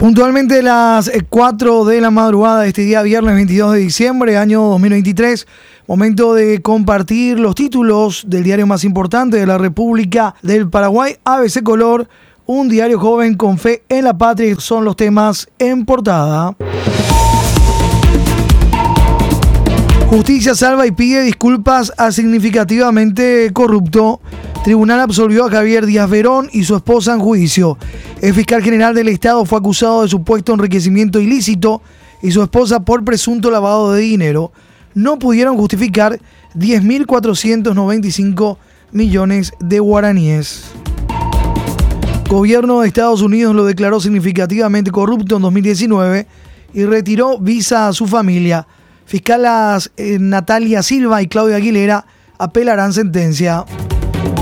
Puntualmente las 4 de la madrugada de este día, viernes 22 de diciembre, año 2023, momento de compartir los títulos del diario más importante de la República del Paraguay, ABC Color, un diario joven con fe en la patria, son los temas en portada. Justicia salva y pide disculpas a significativamente corrupto. Tribunal absolvió a Javier Díaz Verón y su esposa en juicio. El fiscal general del Estado fue acusado de supuesto enriquecimiento ilícito y su esposa por presunto lavado de dinero. No pudieron justificar 10.495 millones de guaraníes. Gobierno de Estados Unidos lo declaró significativamente corrupto en 2019 y retiró visa a su familia. Fiscalas eh, Natalia Silva y Claudia Aguilera apelarán sentencia.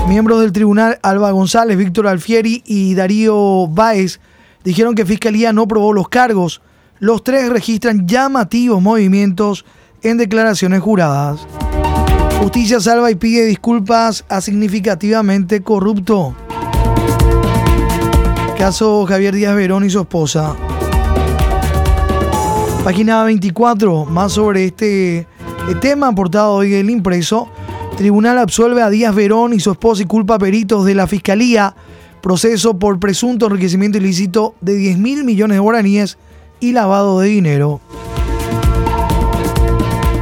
Miembros del tribunal Alba González, Víctor Alfieri y Darío Báez dijeron que Fiscalía no probó los cargos. Los tres registran llamativos movimientos en declaraciones juradas. Justicia salva y pide disculpas a significativamente corrupto. Caso Javier Díaz Verón y su esposa. Página 24, más sobre este tema aportado hoy el impreso. Tribunal absuelve a Díaz Verón y su esposa y culpa peritos de la Fiscalía. Proceso por presunto enriquecimiento ilícito de 10 mil millones de guaraníes y lavado de dinero.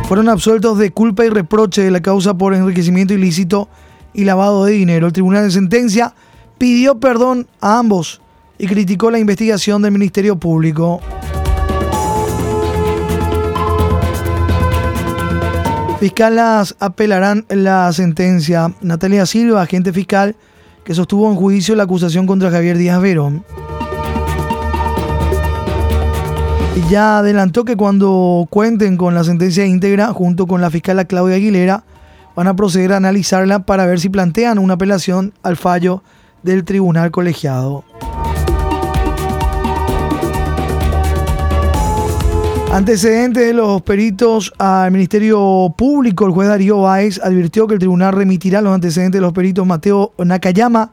Fueron absueltos de culpa y reproche de la causa por enriquecimiento ilícito y lavado de dinero. El tribunal de sentencia pidió perdón a ambos y criticó la investigación del Ministerio Público. Fiscalas apelarán la sentencia. Natalia Silva, agente fiscal, que sostuvo en juicio la acusación contra Javier Díaz Verón. Y ya adelantó que cuando cuenten con la sentencia íntegra, junto con la fiscal Claudia Aguilera, van a proceder a analizarla para ver si plantean una apelación al fallo del tribunal colegiado. Antecedente de los peritos al Ministerio Público, el juez Darío Báez advirtió que el tribunal remitirá los antecedentes de los peritos Mateo Nakayama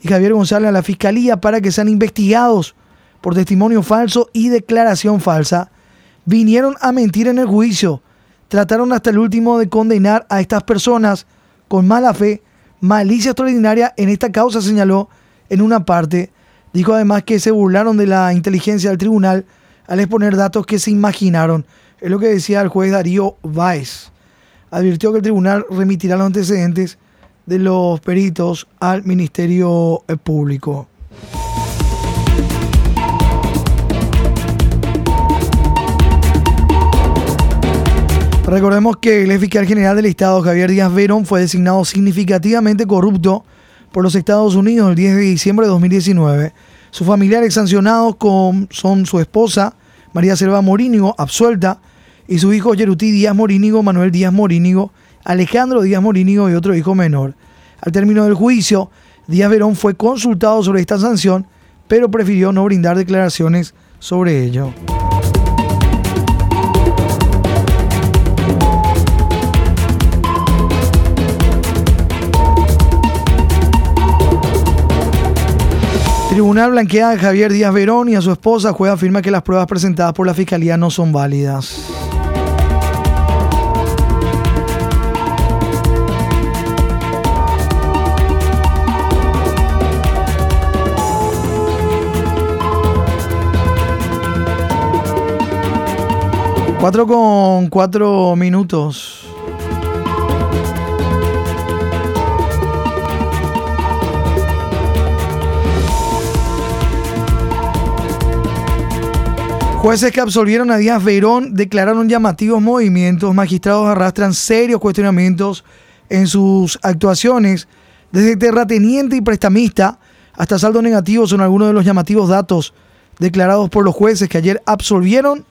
y Javier González a la Fiscalía para que sean investigados por testimonio falso y declaración falsa. Vinieron a mentir en el juicio. Trataron hasta el último de condenar a estas personas con mala fe, malicia extraordinaria en esta causa, señaló en una parte. Dijo además que se burlaron de la inteligencia del tribunal al exponer datos que se imaginaron. Es lo que decía el juez Darío Báez. Advirtió que el tribunal remitirá los antecedentes de los peritos al Ministerio Público. Recordemos que el fiscal general del Estado, Javier Díaz Verón, fue designado significativamente corrupto por los Estados Unidos el 10 de diciembre de 2019 sus familiares sancionados con, son su esposa, María Selva Morínigo, absuelta, y su hijo Yerutí Díaz Morínigo, Manuel Díaz Morínigo, Alejandro Díaz Morínigo y otro hijo menor. Al término del juicio, Díaz Verón fue consultado sobre esta sanción, pero prefirió no brindar declaraciones sobre ello. Tribunal blanquea a Javier Díaz Verón y a su esposa. Juez afirma que las pruebas presentadas por la fiscalía no son válidas. Cuatro con cuatro minutos. Jueces que absolvieron a Díaz Verón declararon llamativos movimientos. Magistrados arrastran serios cuestionamientos en sus actuaciones. Desde terrateniente y prestamista hasta saldo negativo son algunos de los llamativos datos declarados por los jueces que ayer absolvieron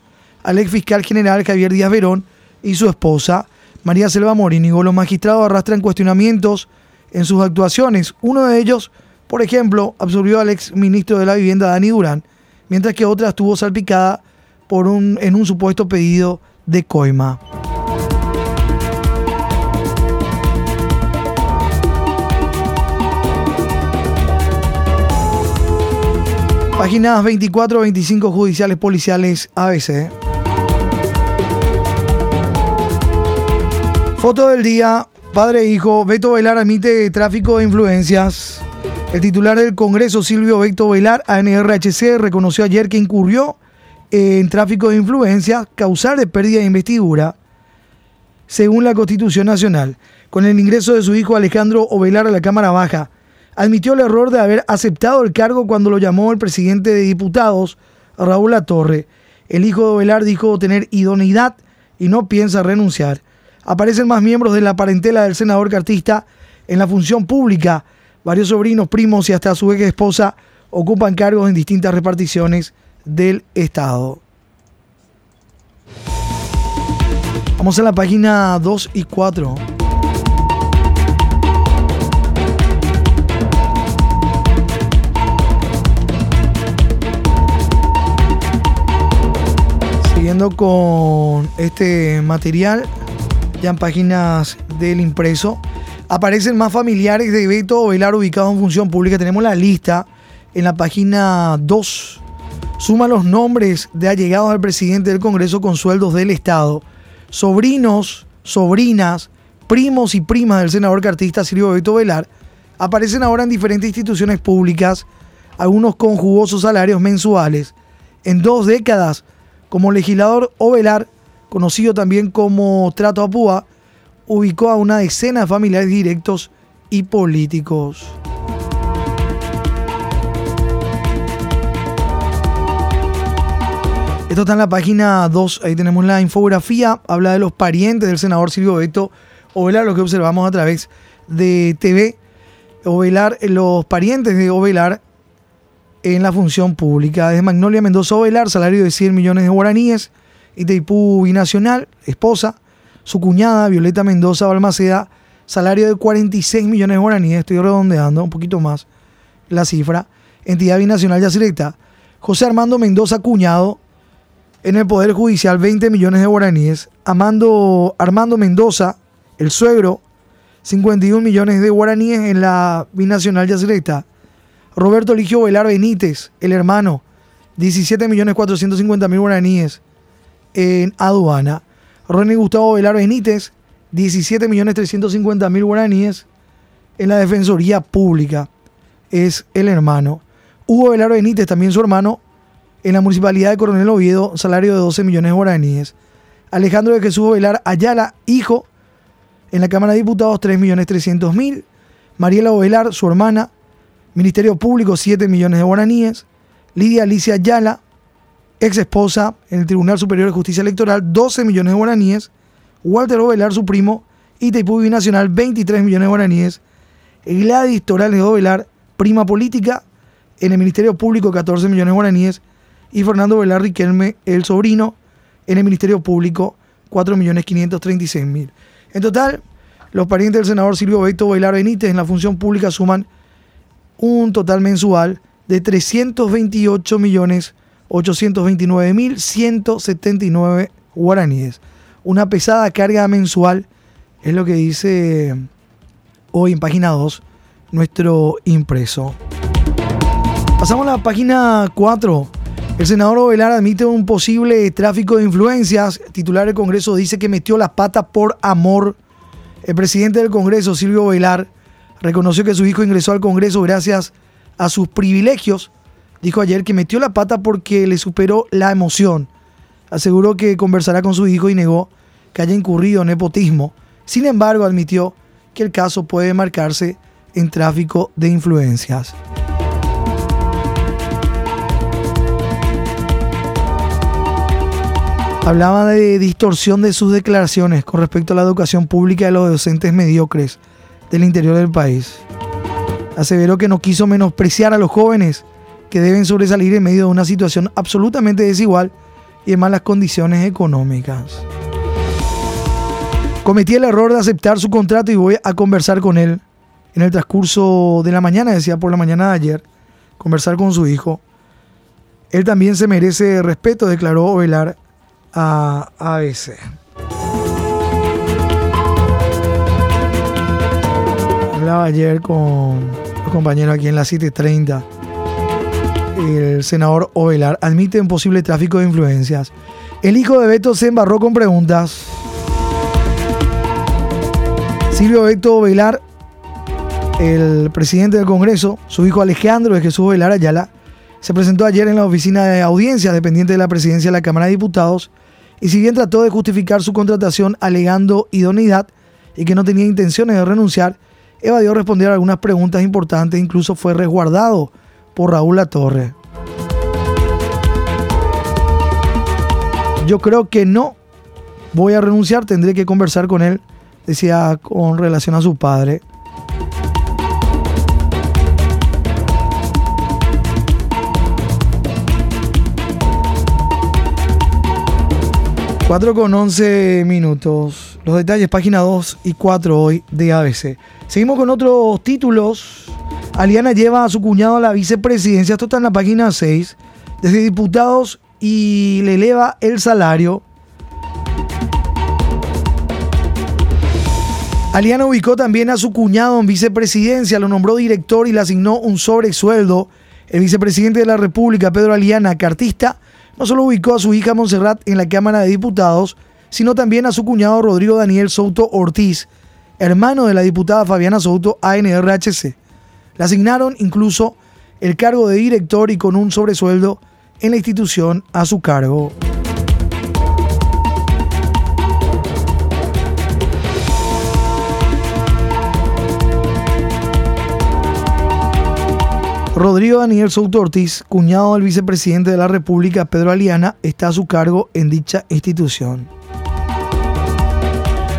al ex fiscal general Javier Díaz Verón y su esposa María Selva Morínigo. Los magistrados arrastran cuestionamientos en sus actuaciones. Uno de ellos, por ejemplo, absolvió al ex ministro de la Vivienda, Dani Durán, mientras que otra estuvo salpicada por un, en un supuesto pedido de coima. Páginas 24, 25 judiciales policiales ABC. Foto del día, padre e hijo, Beto Velar admite tráfico de influencias. El titular del Congreso, Silvio Beto Velar, ANRHC, reconoció ayer que incurrió en tráfico de influencias causal de pérdida de investidura, según la Constitución Nacional. Con el ingreso de su hijo Alejandro Ovelar a la Cámara Baja, admitió el error de haber aceptado el cargo cuando lo llamó el presidente de diputados, Raúl Latorre. El hijo de Ovelar dijo tener idoneidad y no piensa renunciar. Aparecen más miembros de la parentela del senador cartista en la función pública. Varios sobrinos, primos y hasta su ex esposa ocupan cargos en distintas reparticiones del Estado. Vamos a la página 2 y 4. Siguiendo con este material, ya en páginas del impreso, aparecen más familiares de Beto Velar ubicados en función pública. Tenemos la lista en la página 2. Suma los nombres de allegados al presidente del Congreso con sueldos del Estado. Sobrinos, sobrinas, primos y primas del senador cartista Silvio Beto Velar aparecen ahora en diferentes instituciones públicas, algunos con jugosos salarios mensuales. En dos décadas, como legislador Ovelar, conocido también como Trato a Púa, ubicó a una decena de familiares directos y políticos. Esto está en la página 2, ahí tenemos la infografía, habla de los parientes del senador Silvio Beto Ovelar, lo que observamos a través de TV. Ovelar, los parientes de Ovelar en la función pública. Desde Magnolia Mendoza Velar, salario de 100 millones de guaraníes. Itaipú Binacional, esposa. Su cuñada, Violeta Mendoza Balmaceda, salario de 46 millones de guaraníes. Estoy redondeando un poquito más la cifra. Entidad Binacional Yacyretá. José Armando Mendoza, cuñado. En el Poder Judicial, 20 millones de guaraníes. Armando Mendoza, el suegro, 51 millones de guaraníes en la Binacional Yacyretá. Roberto Eligio Velar Benítez, el hermano, 17.450.000 guaraníes en aduana. René Gustavo Velar Benítez, 17.350.000 guaraníes en la Defensoría Pública. Es el hermano. Hugo Velar Benítez, también su hermano, en la Municipalidad de Coronel Oviedo, salario de 12 millones de guaraníes. Alejandro de Jesús Velar Ayala, hijo, en la Cámara de Diputados, 3.300.000. Mariela Ovelar, su hermana, Ministerio Público, 7 millones de guaraníes. Lidia Alicia Ayala, ex esposa en el Tribunal Superior de Justicia Electoral, 12 millones de guaraníes. Walter Ovelar, su primo, Itaipú Binacional, 23 millones de guaraníes. Gladys Torales Ovelar, prima política, en el Ministerio Público, 14 millones de guaraníes. Y Fernando Ovelar Riquelme, el sobrino, en el Ministerio Público, 4 millones 536 mil. En total, los parientes del senador Silvio Beto Ovelar Benítez en la función pública suman un total mensual de 328 millones 829 mil 179 guaraníes. Una pesada carga mensual es lo que dice hoy en página 2 nuestro impreso. Pasamos a la página 4. El senador Ovelar admite un posible tráfico de influencias. Titular del Congreso dice que metió las patas por amor. El presidente del Congreso, Silvio Ovelar, reconoció que su hijo ingresó al Congreso gracias a sus privilegios. Dijo ayer que metió la pata porque le superó la emoción. Aseguró que conversará con su hijo y negó que haya incurrido en nepotismo. Sin embargo, admitió que el caso puede marcarse en tráfico de influencias. Hablaba de distorsión de sus declaraciones con respecto a la educación pública de los docentes mediocres del interior del país. Aseveró que no quiso menospreciar a los jóvenes que deben sobresalir en medio de una situación absolutamente desigual y en malas condiciones económicas. Cometí el error de aceptar su contrato y voy a conversar con él en el transcurso de la mañana, decía por la mañana de ayer, conversar con su hijo. Él también se merece respeto, declaró Velar a ABC. Hablaba ayer con los compañeros aquí en la 730 el senador Ovelar admite un posible tráfico de influencias. El hijo de Beto se embarró con preguntas. Silvio Beto Ovelar, el presidente del Congreso, su hijo Alejandro de Jesús Ovelar Ayala, se presentó ayer en la oficina de audiencia dependiente de la presidencia de la Cámara de Diputados y si bien trató de justificar su contratación alegando idoneidad y que no tenía intenciones de renunciar, evadió responder a algunas preguntas importantes e incluso fue resguardado por Raúl Latorre. Yo creo que no voy a renunciar, tendré que conversar con él, decía con relación a su padre. Cuatro con 11 minutos. Los detalles, página 2 y 4 hoy de ABC. Seguimos con otros títulos. Aliana lleva a su cuñado a la vicepresidencia. Esto está en la página 6. Desde diputados y le eleva el salario. Aliana ubicó también a su cuñado en vicepresidencia, lo nombró director y le asignó un sobresueldo. El vicepresidente de la República, Pedro Aliana, cartista, no solo ubicó a su hija Montserrat en la Cámara de Diputados, sino también a su cuñado Rodrigo Daniel Souto Ortiz, hermano de la diputada Fabiana Souto, ANRHC. Le asignaron incluso el cargo de director y con un sobresueldo en la institución a su cargo. Rodrigo Daniel Souto Ortiz, cuñado del vicepresidente de la República, Pedro Aliana, está a su cargo en dicha institución.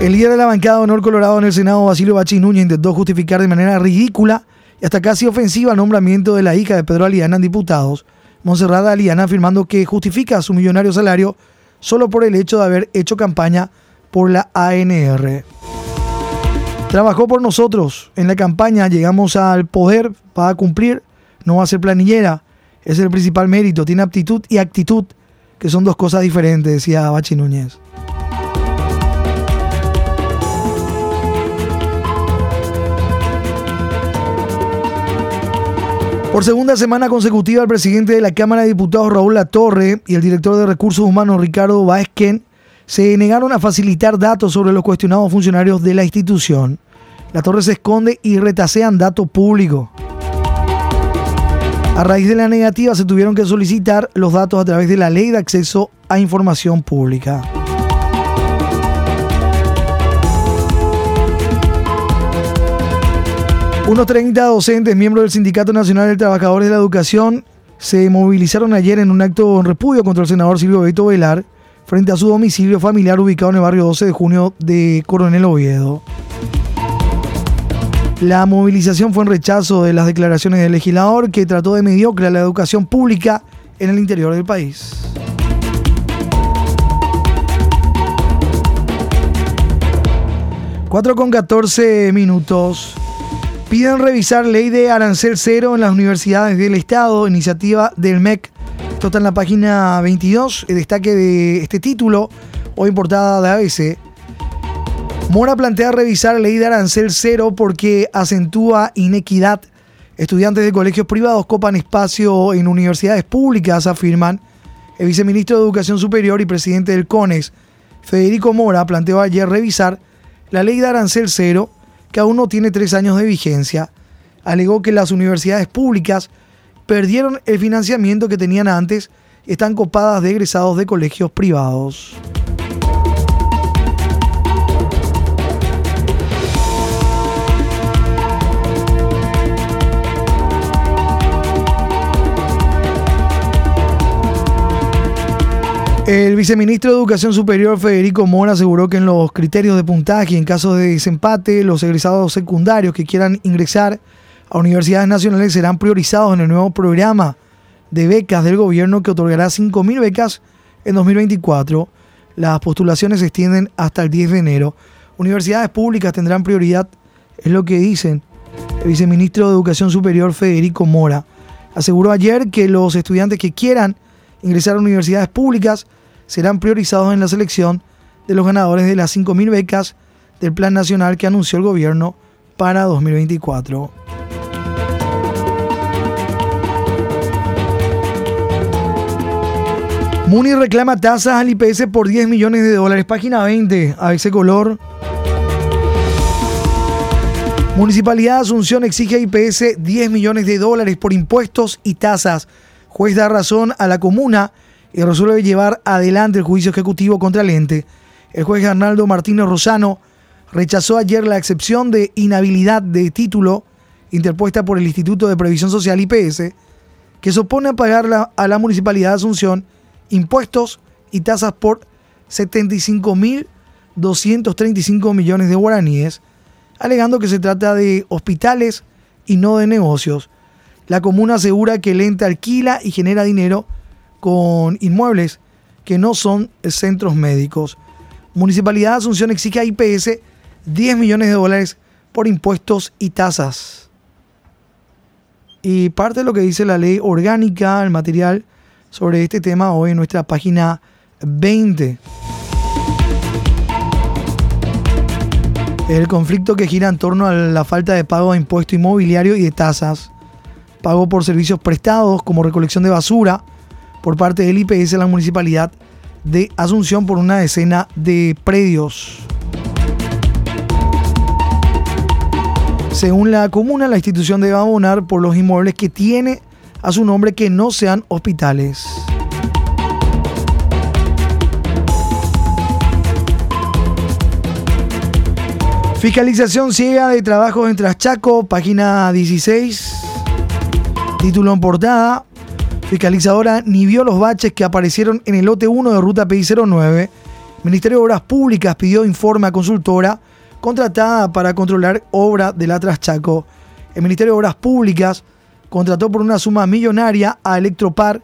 El líder de la bancada de Honor Colorado en el Senado, Basilio Bachi Núñez, intentó justificar de manera ridícula y hasta casi ofensiva el nombramiento de la hija de Pedro Aliana en diputados, Monserrada Aliana, afirmando que justifica su millonario salario solo por el hecho de haber hecho campaña por la ANR. Trabajó por nosotros en la campaña, llegamos al poder para cumplir, no va a ser planillera, es el principal mérito, tiene aptitud y actitud, que son dos cosas diferentes, decía Bachi Núñez. Por segunda semana consecutiva, el presidente de la Cámara de Diputados, Raúl Latorre, y el director de Recursos Humanos, Ricardo Baezquén, se negaron a facilitar datos sobre los cuestionados funcionarios de la institución. La torre se esconde y retasean datos públicos. A raíz de la negativa se tuvieron que solicitar los datos a través de la Ley de Acceso a Información Pública. Unos 30 docentes, miembros del Sindicato Nacional de Trabajadores de la Educación, se movilizaron ayer en un acto en repudio contra el senador Silvio Beto Velar frente a su domicilio familiar ubicado en el barrio 12 de junio de Coronel Oviedo. La movilización fue en rechazo de las declaraciones del legislador que trató de mediocre la educación pública en el interior del país. Cuatro con 14 minutos. Piden revisar ley de arancel cero en las universidades del Estado, iniciativa del MEC. Esto está en la página 22, el destaque de este título, hoy portada de ABC. Mora plantea revisar ley de arancel cero porque acentúa inequidad. Estudiantes de colegios privados copan espacio en universidades públicas, afirman. El viceministro de Educación Superior y presidente del CONES, Federico Mora, planteó ayer revisar la ley de arancel cero que aún no tiene tres años de vigencia, alegó que las universidades públicas perdieron el financiamiento que tenían antes y están copadas de egresados de colegios privados. El viceministro de Educación Superior Federico Mora aseguró que en los criterios de puntaje en caso de desempate, los egresados secundarios que quieran ingresar a universidades nacionales serán priorizados en el nuevo programa de becas del gobierno que otorgará 5.000 becas en 2024. Las postulaciones se extienden hasta el 10 de enero. Universidades públicas tendrán prioridad, es lo que dicen el viceministro de Educación Superior Federico Mora. Aseguró ayer que los estudiantes que quieran ingresar a universidades públicas serán priorizados en la selección de los ganadores de las 5.000 becas del Plan Nacional que anunció el gobierno para 2024. Muni reclama tasas al IPS por 10 millones de dólares. Página 20, a ese color. Municipalidad Asunción exige a IPS 10 millones de dólares por impuestos y tasas. Juez da razón a la comuna y resuelve llevar adelante el juicio ejecutivo contra el ente. El juez Arnaldo Martínez Rosano rechazó ayer la excepción de inhabilidad de título interpuesta por el Instituto de Previsión Social IPS, que se opone a pagar a la Municipalidad de Asunción impuestos y tasas por 75.235 millones de guaraníes alegando que se trata de hospitales y no de negocios. La comuna asegura que el ente alquila y genera dinero con inmuebles que no son centros médicos. Municipalidad de Asunción exige a IPS 10 millones de dólares por impuestos y tasas. Y parte de lo que dice la ley orgánica, el material sobre este tema hoy en nuestra página 20. El conflicto que gira en torno a la falta de pago de impuesto inmobiliario y de tasas, pago por servicios prestados como recolección de basura por parte del IPS en la municipalidad de Asunción por una decena de predios. Según la comuna, la institución debe abonar por los inmuebles que tiene a su nombre que no sean hospitales. Fiscalización ciega de trabajos en Traschaco, página 16. Título en portada. Fiscalizadora ni vio los baches que aparecieron en el lote 1 de Ruta PI 09. Ministerio de Obras Públicas pidió informe a consultora contratada para controlar obra de la Traschaco. El Ministerio de Obras Públicas contrató por una suma millonaria a Electropar,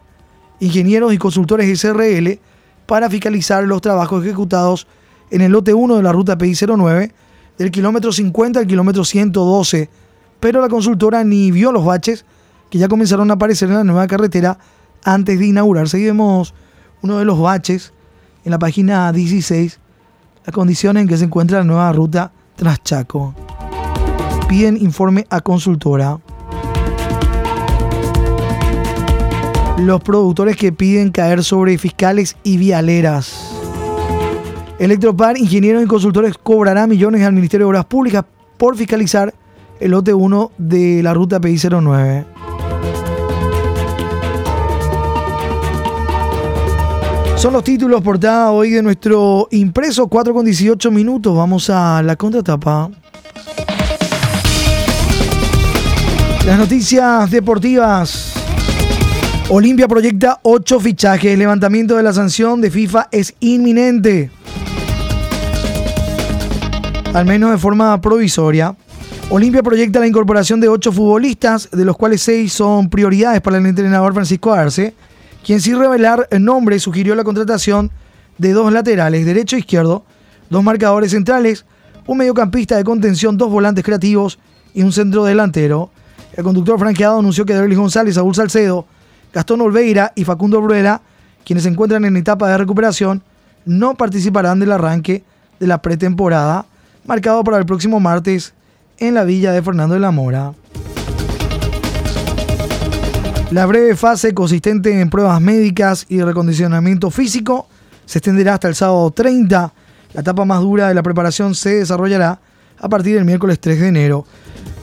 ingenieros y consultores SRL para fiscalizar los trabajos ejecutados en el lote 1 de la Ruta PI 09 del kilómetro 50 al kilómetro 112, pero la consultora ni vio los baches que ya comenzaron a aparecer en la nueva carretera antes de inaugurarse. Y vemos uno de los baches en la página 16, la condición en que se encuentra la nueva ruta Traschaco. Piden informe a consultora. Los productores que piden caer sobre fiscales y vialeras. Electropar, ingenieros y consultores cobrará millones al Ministerio de Obras Públicas por fiscalizar el lote 1 de la ruta PI09. Son los títulos portada hoy de nuestro impreso, 4 con 18 minutos. Vamos a la contratapa. Las noticias deportivas. Olimpia proyecta 8 fichajes. El levantamiento de la sanción de FIFA es inminente al menos de forma provisoria. Olimpia proyecta la incorporación de ocho futbolistas, de los cuales seis son prioridades para el entrenador Francisco Arce, quien sin revelar el nombre sugirió la contratación de dos laterales, derecho e izquierdo, dos marcadores centrales, un mediocampista de contención, dos volantes creativos y un centro delantero. El conductor franqueado anunció que Derlis González, Saúl Salcedo, Gastón Olveira y Facundo Bruera, quienes se encuentran en etapa de recuperación, no participarán del arranque de la pretemporada marcado para el próximo martes en la villa de Fernando de la Mora. La breve fase consistente en pruebas médicas y recondicionamiento físico se extenderá hasta el sábado 30. La etapa más dura de la preparación se desarrollará a partir del miércoles 3 de enero.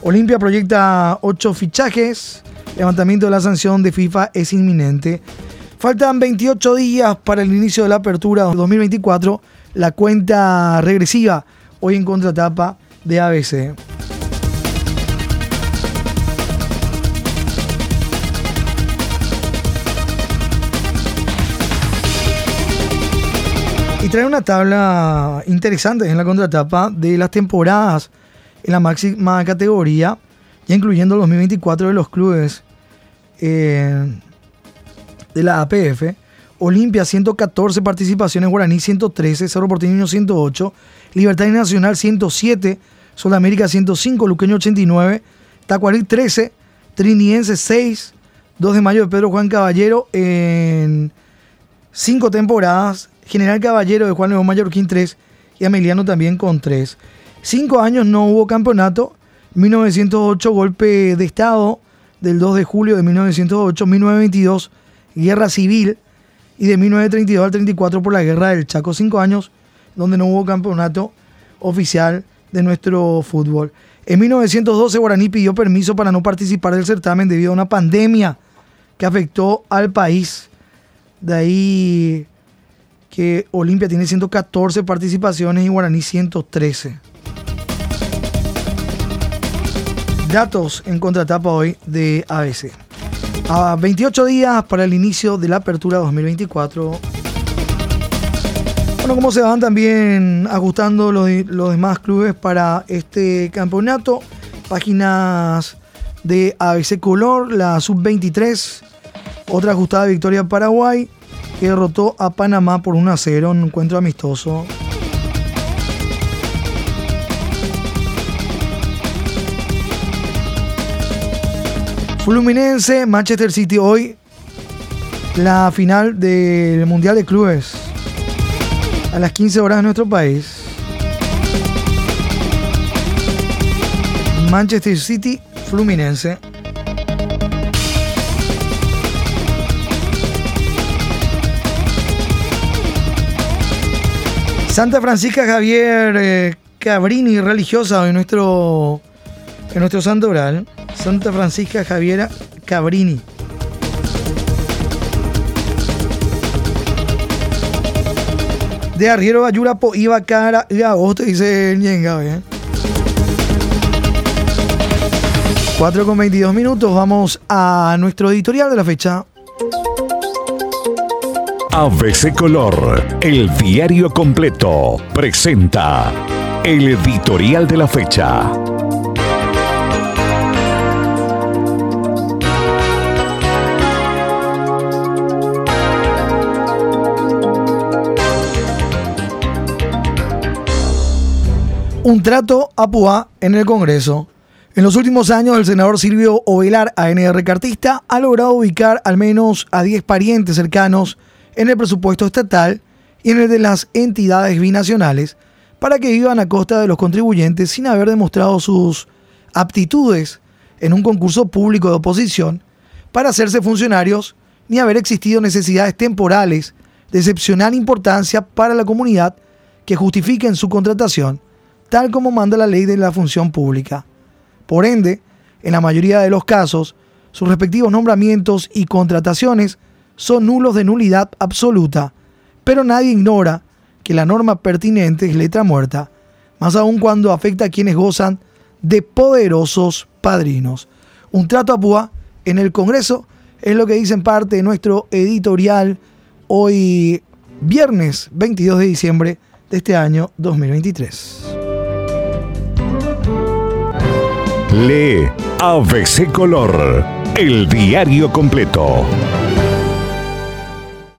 Olimpia proyecta 8 fichajes. Levantamiento de la sanción de FIFA es inminente. Faltan 28 días para el inicio de la apertura 2024. La cuenta regresiva hoy en contratapa de ABC. Y trae una tabla interesante en la contratapa de las temporadas en la máxima categoría, ya incluyendo el 2024 de los clubes eh, de la APF. Olimpia 114 participaciones, Guaraní 113, Cerro Porteño 108, Libertad Nacional 107, Sudamérica 105, Luqueño 89, Tacuarí 13, Triniense 6, 2 de mayo de Pedro Juan Caballero en 5 temporadas, General Caballero de Juan León Mallorquín 3 y Ameliano también con 3. 5 años no hubo campeonato, 1908 golpe de Estado del 2 de julio de 1908, 1922 guerra civil y de 1932 al 34 por la Guerra del Chaco, cinco años donde no hubo campeonato oficial de nuestro fútbol. En 1912 Guaraní pidió permiso para no participar del certamen debido a una pandemia que afectó al país. De ahí que Olimpia tiene 114 participaciones y Guaraní 113. Datos en contratapa hoy de ABC. A 28 días para el inicio de la apertura 2024. Bueno, cómo se van también ajustando los, los demás clubes para este campeonato. Páginas de ABC Color, la sub-23. Otra ajustada victoria Paraguay, que derrotó a Panamá por 1 a 0 en un encuentro amistoso. Fluminense, Manchester City hoy, la final del Mundial de Clubes a las 15 horas de nuestro país. Manchester City, Fluminense. Santa Francisca Javier eh, Cabrini, religiosa en nuestro, en nuestro santo oral. Santa Francisca Javiera Cabrini. De Arriero Bayurapo iba cara y agosto, dice Ñenga. ¿eh? 4 con 22 minutos, vamos a nuestro editorial de la fecha. ABC Color, el diario completo, presenta el editorial de la fecha. Un trato a Púa en el Congreso. En los últimos años, el senador Silvio Ovelar, ANR Cartista, ha logrado ubicar al menos a 10 parientes cercanos en el presupuesto estatal y en el de las entidades binacionales para que vivan a costa de los contribuyentes sin haber demostrado sus aptitudes en un concurso público de oposición para hacerse funcionarios ni haber existido necesidades temporales de excepcional importancia para la comunidad que justifiquen su contratación tal como manda la ley de la función pública. Por ende, en la mayoría de los casos, sus respectivos nombramientos y contrataciones son nulos de nulidad absoluta, pero nadie ignora que la norma pertinente es letra muerta, más aún cuando afecta a quienes gozan de poderosos padrinos. Un trato a púa en el Congreso es lo que dice en parte de nuestro editorial hoy viernes 22 de diciembre de este año 2023. Lee ABC Color, el diario completo.